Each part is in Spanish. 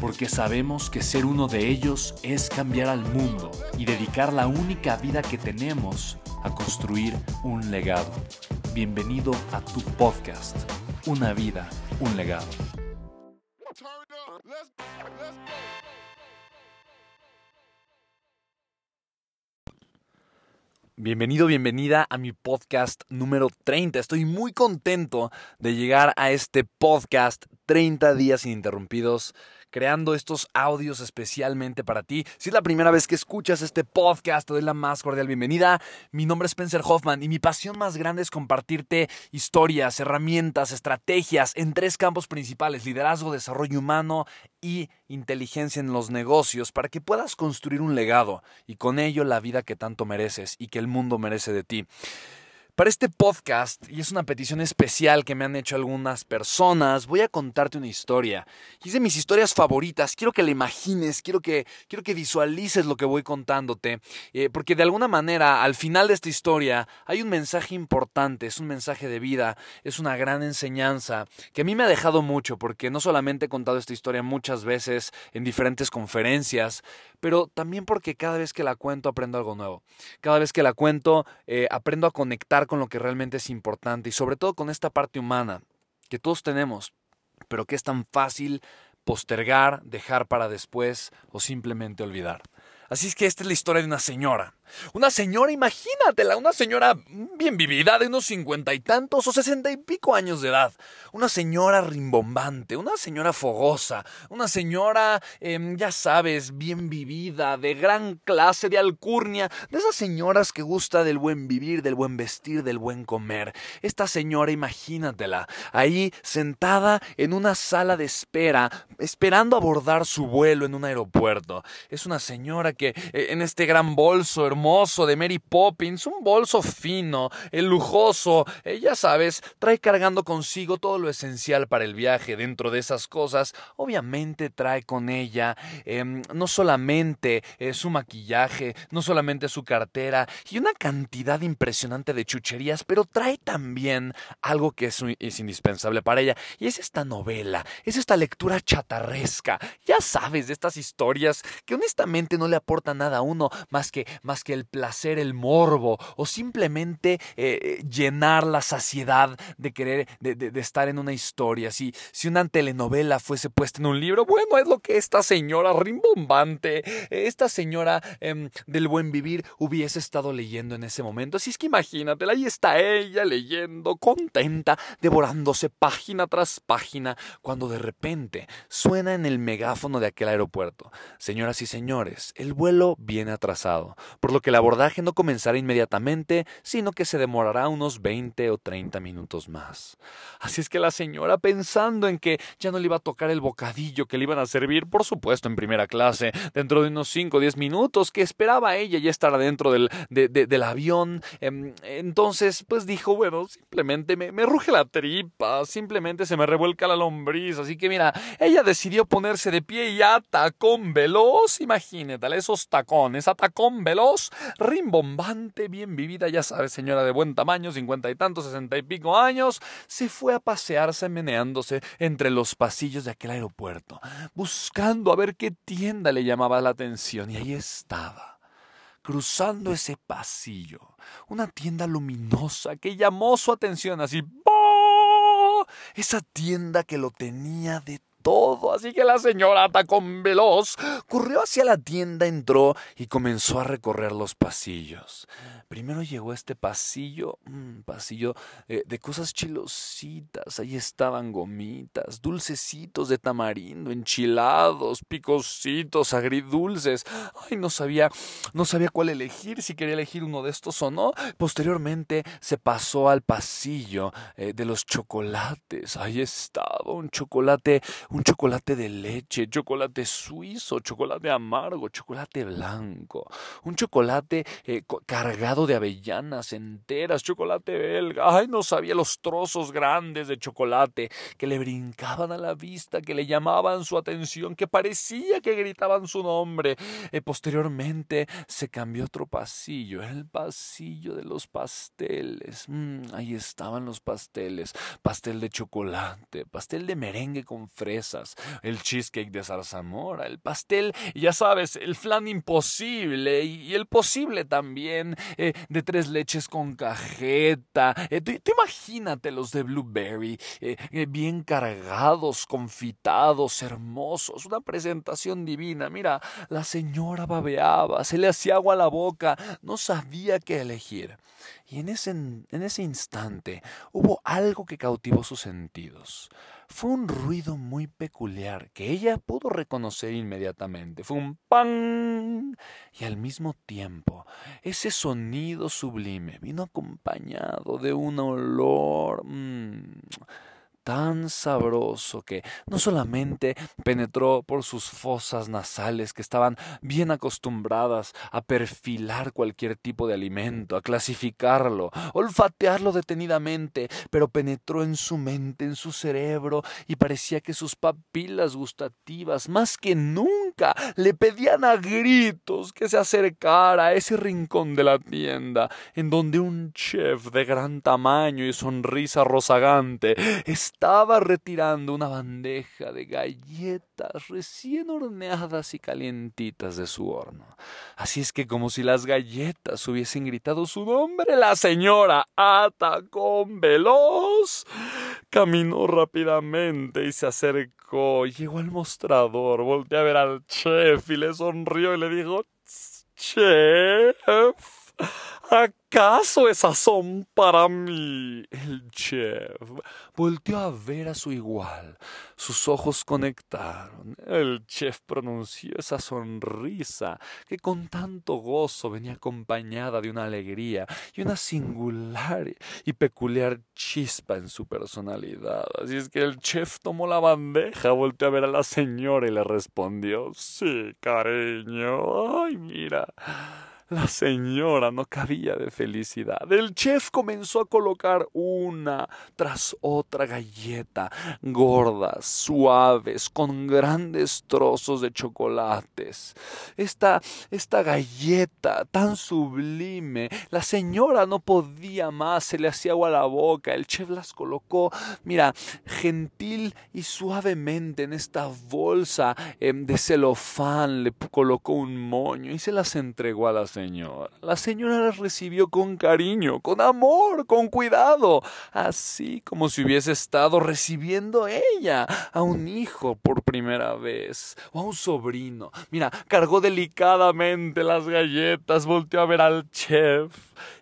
porque sabemos que ser uno de ellos es cambiar al mundo y dedicar la única vida que tenemos a construir un legado. Bienvenido a tu podcast, Una vida, un legado. Bienvenido, bienvenida a mi podcast número 30. Estoy muy contento de llegar a este podcast 30 días ininterrumpidos creando estos audios especialmente para ti. Si es la primera vez que escuchas este podcast, te doy la más cordial bienvenida. Mi nombre es Spencer Hoffman y mi pasión más grande es compartirte historias, herramientas, estrategias en tres campos principales, liderazgo, desarrollo humano y inteligencia en los negocios para que puedas construir un legado y con ello la vida que tanto mereces y que el mundo merece de ti. Para este podcast, y es una petición especial que me han hecho algunas personas, voy a contarte una historia. Y es de mis historias favoritas. Quiero que la imagines, quiero que, quiero que visualices lo que voy contándote. Eh, porque de alguna manera, al final de esta historia, hay un mensaje importante, es un mensaje de vida, es una gran enseñanza que a mí me ha dejado mucho, porque no solamente he contado esta historia muchas veces en diferentes conferencias, pero también porque cada vez que la cuento aprendo algo nuevo. Cada vez que la cuento eh, aprendo a conectar con lo que realmente es importante y sobre todo con esta parte humana que todos tenemos, pero que es tan fácil postergar, dejar para después o simplemente olvidar. Así es que esta es la historia de una señora una señora, imagínatela, una señora bien vivida de unos cincuenta y tantos o sesenta y pico años de edad. Una señora rimbombante, una señora fogosa, una señora, em, ya sabes, bien vivida, de gran clase, de alcurnia, de esas señoras que gusta del buen vivir, del buen vestir, del buen comer. Esta señora, imagínatela, ahí sentada en una sala de espera, esperando abordar su vuelo en un aeropuerto. Es una señora que eh, en este gran bolso hermoso de Mary Poppins, un bolso fino, el lujoso, eh, ya sabes, trae cargando consigo todo lo esencial para el viaje. Dentro de esas cosas, obviamente trae con ella em, no solamente eh, su maquillaje, no solamente su cartera y una cantidad impresionante de chucherías, pero trae también algo que es, es indispensable para ella y es esta novela, es esta lectura chatarresca, ya sabes, de estas historias que honestamente no le aportan nada a uno más que, más que el placer, el morbo o simplemente eh, llenar la saciedad de querer, de, estar en una historia. Si, si una telenovela fuese puesta en un libro, bueno, es lo que esta señora rimbombante, esta señora em, del buen vivir hubiese estado leyendo en ese momento. Así es que imagínatela, ahí está ella leyendo, contenta, devorándose página tras página, cuando de repente suena en el megáfono de aquel aeropuerto. Señoras y señores, el vuelo viene atrasado, por que el abordaje no comenzará inmediatamente, sino que se demorará unos 20 o 30 minutos más. Así es que la señora, pensando en que ya no le iba a tocar el bocadillo que le iban a servir, por supuesto en primera clase, dentro de unos 5 o 10 minutos, que esperaba ella ya estar adentro del, del avión, em, entonces pues dijo, bueno, simplemente me, me ruge la tripa, simplemente se me revuelca la lombriz, así que mira, ella decidió ponerse de pie y a tacón veloz, imagínate, esos tacones, a veloz, rimbombante, bien vivida, ya sabes, señora de buen tamaño, cincuenta y tantos, sesenta y pico años, se fue a pasearse meneándose entre los pasillos de aquel aeropuerto, buscando a ver qué tienda le llamaba la atención, y ahí estaba cruzando ese pasillo, una tienda luminosa que llamó su atención así. Esa tienda que lo tenía de todo, así que la señora Tacón Veloz corrió hacia la tienda, entró y comenzó a recorrer los pasillos. Primero llegó este pasillo, un mm, pasillo eh, de cosas chilositas. Ahí estaban gomitas, dulcecitos de tamarindo, enchilados, picositos, agridulces. Ay, no sabía, no sabía cuál elegir, si quería elegir uno de estos o no. Posteriormente se pasó al pasillo eh, de los chocolates. Ahí estaba un chocolate, un chocolate de leche, chocolate suizo, chocolate amargo, chocolate blanco, un chocolate eh, cargado de avellanas enteras, chocolate belga. Ay, no sabía los trozos grandes de chocolate que le brincaban a la vista, que le llamaban su atención, que parecía que gritaban su nombre. Eh, posteriormente se cambió otro pasillo, el pasillo de los pasteles. Mm, ahí estaban los pasteles, pastel de chocolate, pastel de merengue con el cheesecake de zarzamora, el pastel, ya sabes, el flan imposible y, el posible también. Eh, de tres leches con cajeta. Eh, tú, imagínate los de Blueberry, eh, bien cargados, confitados, hermosos, una presentación divina. Mira, la señora babeaba, se le hacía agua a la boca, no sabía qué elegir. Y en ese, en ese instante hubo algo que cautivó sus sentidos. Fue un ruido muy peculiar que ella pudo reconocer inmediatamente. Fue un pan. Y al mismo tiempo, ese sonido sublime vino acompañado de un olor... Mmm, tan sabroso que no solamente penetró por sus fosas nasales que estaban bien acostumbradas a perfilar cualquier tipo de alimento, a clasificarlo, olfatearlo detenidamente, pero penetró en su mente, en su cerebro, y parecía que sus papilas gustativas, más que nunca, le pedían a gritos que se acercara a ese rincón de la tienda, en donde un chef de gran tamaño y sonrisa rozagante estaba retirando una bandeja de galletas recién horneadas y calientitas de su horno. Así es que como si las galletas hubiesen gritado su nombre, la señora Atacón Veloz caminó rápidamente y se acercó, llegó al mostrador, volteó a ver al chef y le sonrió y le dijo, Chef. ¿Acaso esas son para mí? El chef volteó a ver a su igual. Sus ojos conectaron. El chef pronunció esa sonrisa que con tanto gozo venía acompañada de una alegría y una singular y peculiar chispa en su personalidad. Así es que el chef tomó la bandeja, volteó a ver a la señora y le respondió, sí, cariño. Ay, mira. La señora no cabía de felicidad. El chef comenzó a colocar una tras otra galleta, gordas, suaves, con grandes trozos de chocolates. Esta, esta galleta tan sublime, la señora no podía más, se le hacía agua a la boca. El chef las colocó, mira, gentil y suavemente en esta bolsa em, de celofán, le colocó un moño y se las entregó a la La señora las recibió con cariño, con amor, con cuidado, así como si hubiese estado recibiendo ella a un hijo por primera vez o a un sobrino. Mira, cargó delicadamente las galletas, volteó a ver al chef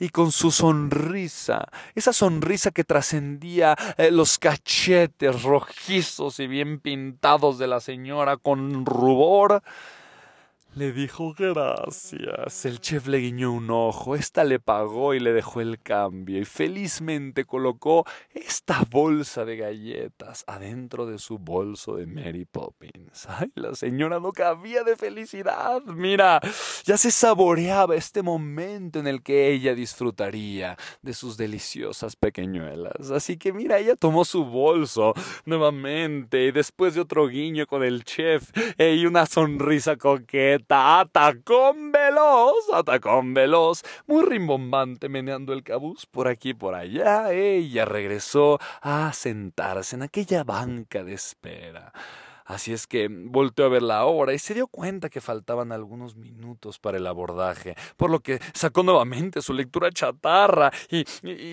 y con su sonrisa, esa sonrisa que trascendía eh, los cachetes rojizos y bien pintados de la señora con rubor, le dijo gracias. El chef le guiñó un ojo, ésta le pagó y le dejó el cambio y felizmente colocó esta bolsa de galletas adentro de su bolso de Mary Poppins. Ay, la señora no cabía de felicidad. Mira, ya se saboreaba este momento en el que ella disfrutaría de sus deliciosas pequeñuelas. Así que mira, ella tomó su bolso nuevamente y después de otro guiño con el chef y una sonrisa coqueta atacón veloz, atacón veloz, muy rimbombante meneando el cabuz por aquí y por allá. Ella regresó a sentarse en aquella banca de espera. Así es que volteó a ver la hora y se dio cuenta que faltaban algunos minutos para el abordaje, por lo que sacó nuevamente su lectura chatarra y,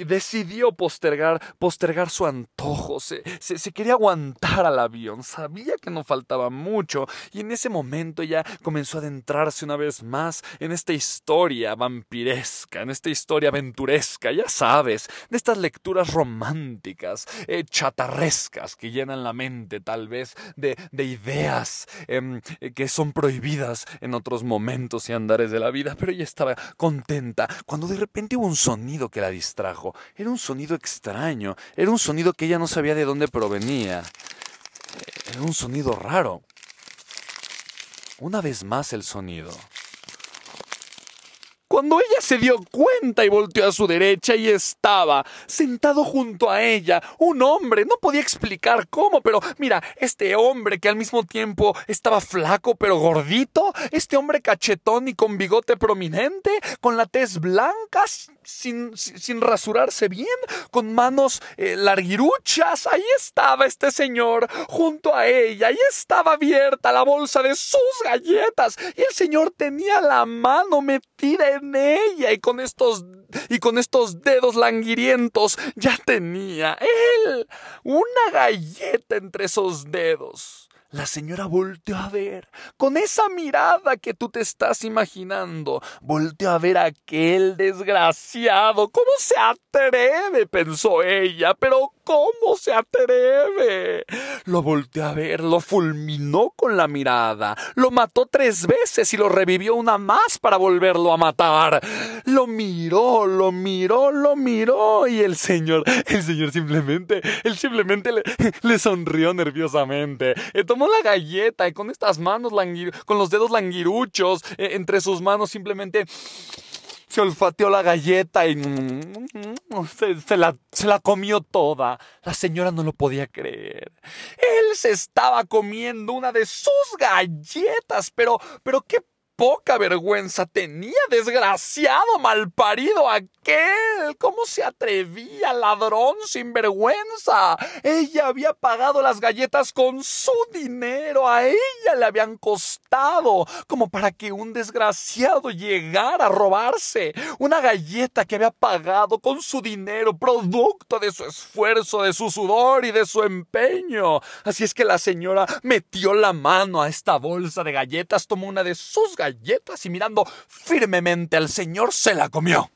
decidió postergar, postergar su antojo. Se, se, quería aguantar al avión, sabía que no faltaba mucho y en ese momento ya comenzó a adentrarse una vez más en esta historia vampiresca, en esta historia aventuresca, ya sabes, de estas lecturas románticas, eh, chatarrescas que llenan la mente tal vez de, de ideas em, que son prohibidas en otros momentos y andares de la vida, pero ella estaba contenta cuando de repente hubo un sonido que la distrajo. Era un sonido extraño, era un sonido que ella no sabía de dónde provenía. Era un sonido raro. Una vez más el sonido. Cuando ella se dio cuenta y volteó a su derecha y estaba sentado junto a ella un hombre, no podía explicar cómo, pero mira, este hombre que al mismo tiempo estaba flaco pero gordito, este hombre cachetón y con bigote prominente, con la tez blanca, sin, sin rasurarse bien, con manos eh, larguiruchas, ahí estaba este señor junto a ella, y estaba abierta la bolsa de sus galletas, y el señor tenía la mano metida en ella y con estos y con estos dedos languirientos ya tenía él una galleta entre esos dedos. La señora volteó a ver, con esa mirada que tú te estás imaginando, volteó a ver a aquel desgraciado. ¿Cómo se atreve? pensó ella, pero ¿cómo se atreve? Lo volteó a ver, lo fulminó con la mirada, lo mató tres veces y lo revivió una más para volverlo a matar. Lo miró, lo miró, lo miró y el señor, el señor simplemente, él simplemente le, sonrió nerviosamente tomó la galleta y con estas manos, con los dedos languiruchos eh, entre sus manos simplemente se olfateó la galleta y se, la, se, la, comió toda. La señora no lo podía creer. Él se estaba comiendo una de sus galletas, pero, pero qué poca vergüenza tenía, desgraciado, malparido aquel. ¿Cómo se atrevía, ladrón sin vergüenza? Ella había pagado las galletas con su dinero, a ella le habían costado, como para que un desgraciado llegara a robarse una galleta que había pagado con su dinero, producto de su esfuerzo, de su sudor y de su empeño. Así es que la señora metió la mano a esta bolsa de galletas, tomó una de sus galletas, galletas y mirando firmemente al señor se la comió.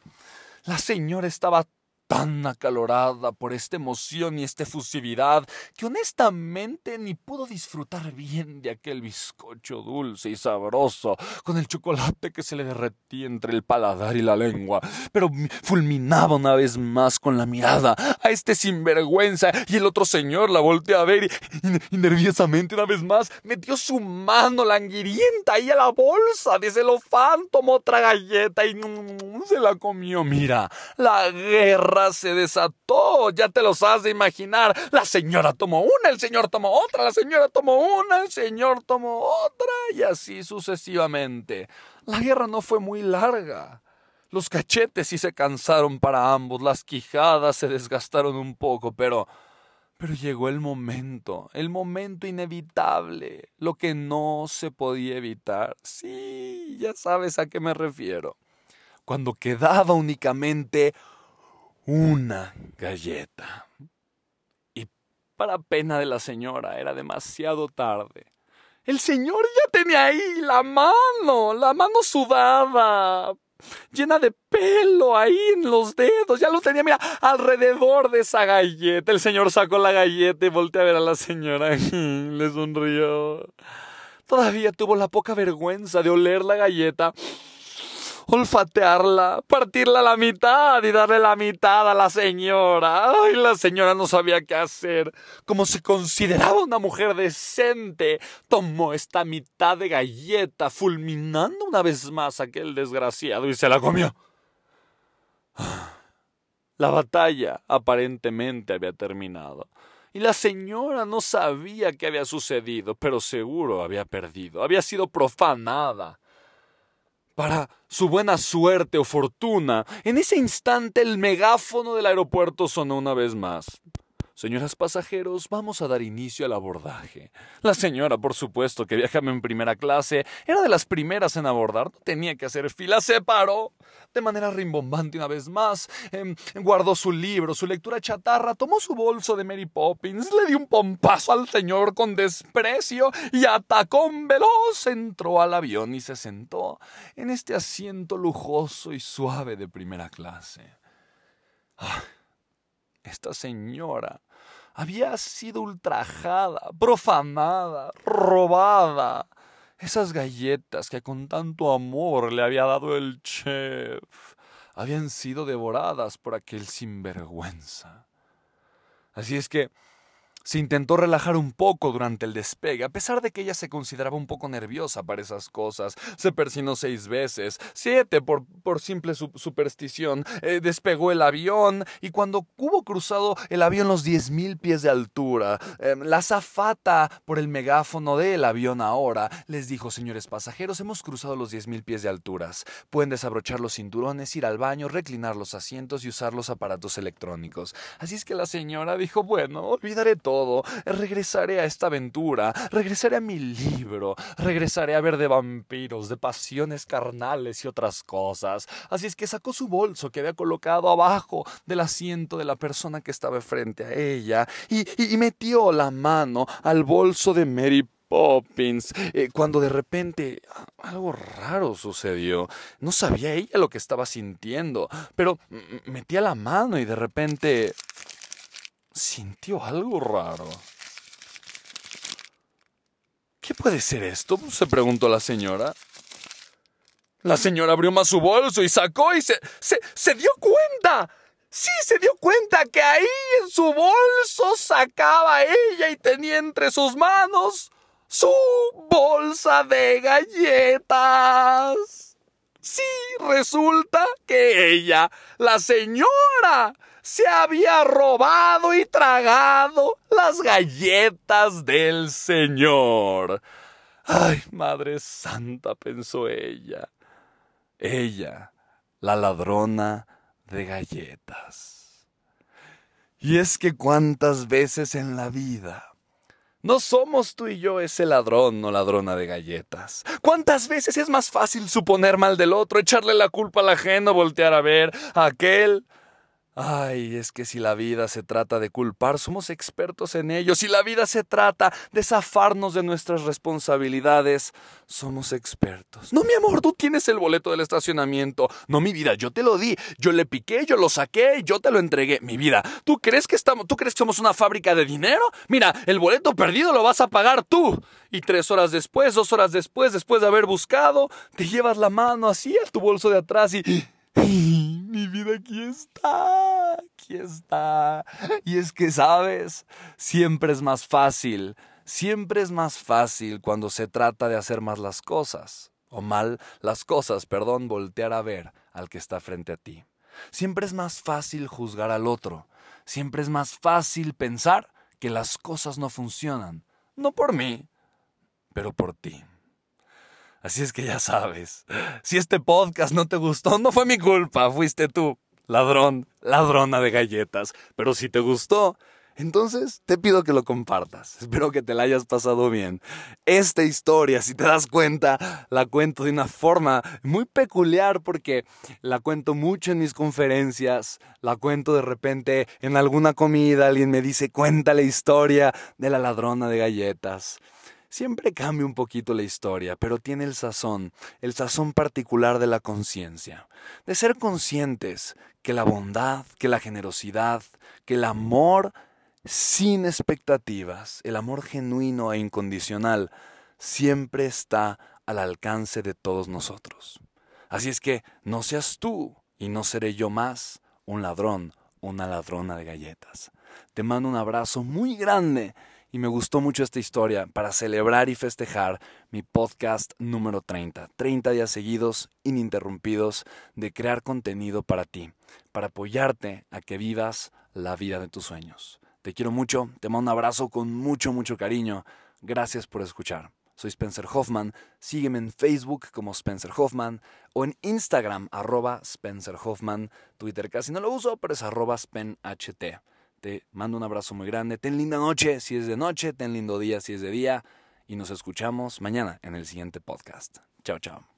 La señora estaba tan acalorada por esta emoción y esta efusividad que honestamente ni pudo disfrutar bien de aquel bizcocho dulce y sabroso con el chocolate que se le derretía entre el paladar y la lengua, pero fulminaba una vez más con la mirada a este sinvergüenza y el otro señor la volteó a ver y, nerviosamente una vez más metió su mano languirienta ahí a la bolsa de celofán, tomó otra galleta y se la comió. Mira, la guerra se desató, ya te los has de imaginar. La señora tomó una, el señor tomó otra, la señora tomó una, el señor tomó otra, y así sucesivamente. La guerra no fue muy larga. Los cachetes sí se cansaron para ambos, las quijadas se desgastaron un poco, pero... Pero llegó el momento, el momento inevitable, lo que no se podía evitar. Sí, ya sabes a qué me refiero. Cuando quedaba únicamente una galleta. Y para pena de la señora era demasiado tarde. El señor ya tenía ahí la mano, la mano sudada, llena de pelo ahí en los dedos. Ya lo tenía, mira, alrededor de esa galleta. El señor sacó la galleta y volteó a ver a la señora. Le sonrió. Todavía tuvo la poca vergüenza de oler la galleta olfatearla, partirla a la mitad y darle la mitad a la señora. Ay, la señora no sabía qué hacer. Como se consideraba una mujer decente, tomó esta mitad de galleta, fulminando una vez más a aquel desgraciado y se la comió. La batalla aparentemente había terminado. Y la señora no sabía qué había sucedido, pero seguro había perdido, había sido profanada para su buena suerte o fortuna, en ese instante el megáfono del aeropuerto sonó una vez más. Señoras pasajeros, vamos a dar inicio al abordaje. La señora, por supuesto, que viajaba en primera clase, era de las primeras en abordar, no tenía que hacer fila, se paró. De manera rimbombante una vez más, em, guardó su libro, su lectura chatarra, tomó su bolso de Mary Poppins, le dio un pompazo al señor con desprecio y atacón veloz entró al avión y se sentó en este asiento lujoso y suave de primera clase. Ah, esta señora había sido ultrajada, profanada, robada. Esas galletas que con tanto amor le había dado el chef habían sido devoradas por aquel sinvergüenza. Así es que se intentó relajar un poco durante el despegue, a pesar de que ella se consideraba un poco nerviosa para esas cosas. Se persinó seis veces, siete por, por simple superstición. Eh, despegó el avión y cuando hubo cruzado el avión los diez mil pies de altura, em, la zafata por el megáfono del avión ahora les dijo, señores pasajeros, hemos cruzado los diez mil pies de alturas. Pueden desabrochar los cinturones, ir al baño, reclinar los asientos y usar los aparatos electrónicos. Así es que la señora dijo, bueno, olvidaré todo regresaré a esta aventura, regresaré a mi libro, regresaré a ver de vampiros, de pasiones carnales y otras cosas. Así es que sacó su bolso que había colocado abajo del asiento de la persona que estaba frente a ella y, metió la mano al bolso de Mary Poppins, eh, cuando de repente algo raro sucedió. No sabía ella lo que estaba sintiendo, pero metía la mano y de repente sintió algo raro. ¿Qué puede ser esto? se preguntó la señora. La señora abrió más su bolso y sacó y se, se, se dio cuenta. Sí, se dio cuenta que ahí en su bolso sacaba ella y tenía entre sus manos su bolsa de galletas. Sí, resulta que ella, la señora, se había robado y tragado las galletas del Señor. Ay, Madre Santa, pensó ella. Ella, la ladrona de galletas. Y es que cuántas veces en la vida no somos tú y yo ese ladrón o ladrona de galletas. ¿Cuántas veces es más fácil suponer mal del otro, echarle la culpa al ajeno, voltear a ver a aquel Ay, es que si la vida se trata de culpar, somos expertos en ello. Si la vida se trata de zafarnos de nuestras responsabilidades, somos expertos. No, mi amor, tú tienes el boleto del estacionamiento. No, mi vida, yo te lo di. Yo le piqué, yo lo saqué, yo te lo entregué. Mi vida, ¿tú crees que estamos, tú crees que somos una fábrica de dinero? Mira, el boleto perdido lo vas a pagar tú. Y tres horas después, dos horas después, después de haber buscado, te llevas la mano así a tu bolso de atrás y mi vida aquí está, aquí está. Y es que, sabes, siempre es más fácil, siempre es más fácil cuando se trata de hacer más las cosas, o mal las cosas, perdón, voltear a ver al que está frente a ti. Siempre es más fácil juzgar al otro, siempre es más fácil pensar que las cosas no funcionan, no por mí, pero por ti. Así es que ya sabes, si este podcast no te gustó, no fue mi culpa, fuiste tú, ladrón, ladrona de galletas. Pero si te gustó, entonces te pido que lo compartas. Espero que te la hayas pasado bien. Esta historia, si te das cuenta, la cuento de una forma muy peculiar porque la cuento mucho en mis conferencias, la cuento de repente en alguna comida, alguien me dice, cuenta la historia de la ladrona de galletas. Siempre cambia un poquito la historia, pero tiene el sazón, el sazón particular de la conciencia, de ser conscientes que la bondad, que la generosidad, que el amor sin expectativas, el amor genuino e incondicional, siempre está al alcance de todos nosotros. Así es que no seas tú y no seré yo más un ladrón, una ladrona de galletas. Te mando un abrazo muy grande y me gustó mucho esta historia para celebrar y festejar mi podcast número 30. 30 días seguidos, ininterrumpidos, de crear contenido para ti, para apoyarte a que vivas la vida de tus sueños. Te quiero mucho, te mando un abrazo con mucho, mucho cariño. Gracias por escuchar. Soy Spencer Hoffman. Sígueme en Facebook como Spencer Hoffman o en Instagram arroba Spencer Hoffman. Twitter casi no lo uso, pero es arroba SpenHT. Te mando un abrazo muy grande. Ten linda noche si es de noche, ten lindo día si es de día y nos escuchamos mañana en el siguiente podcast. Chao, chao.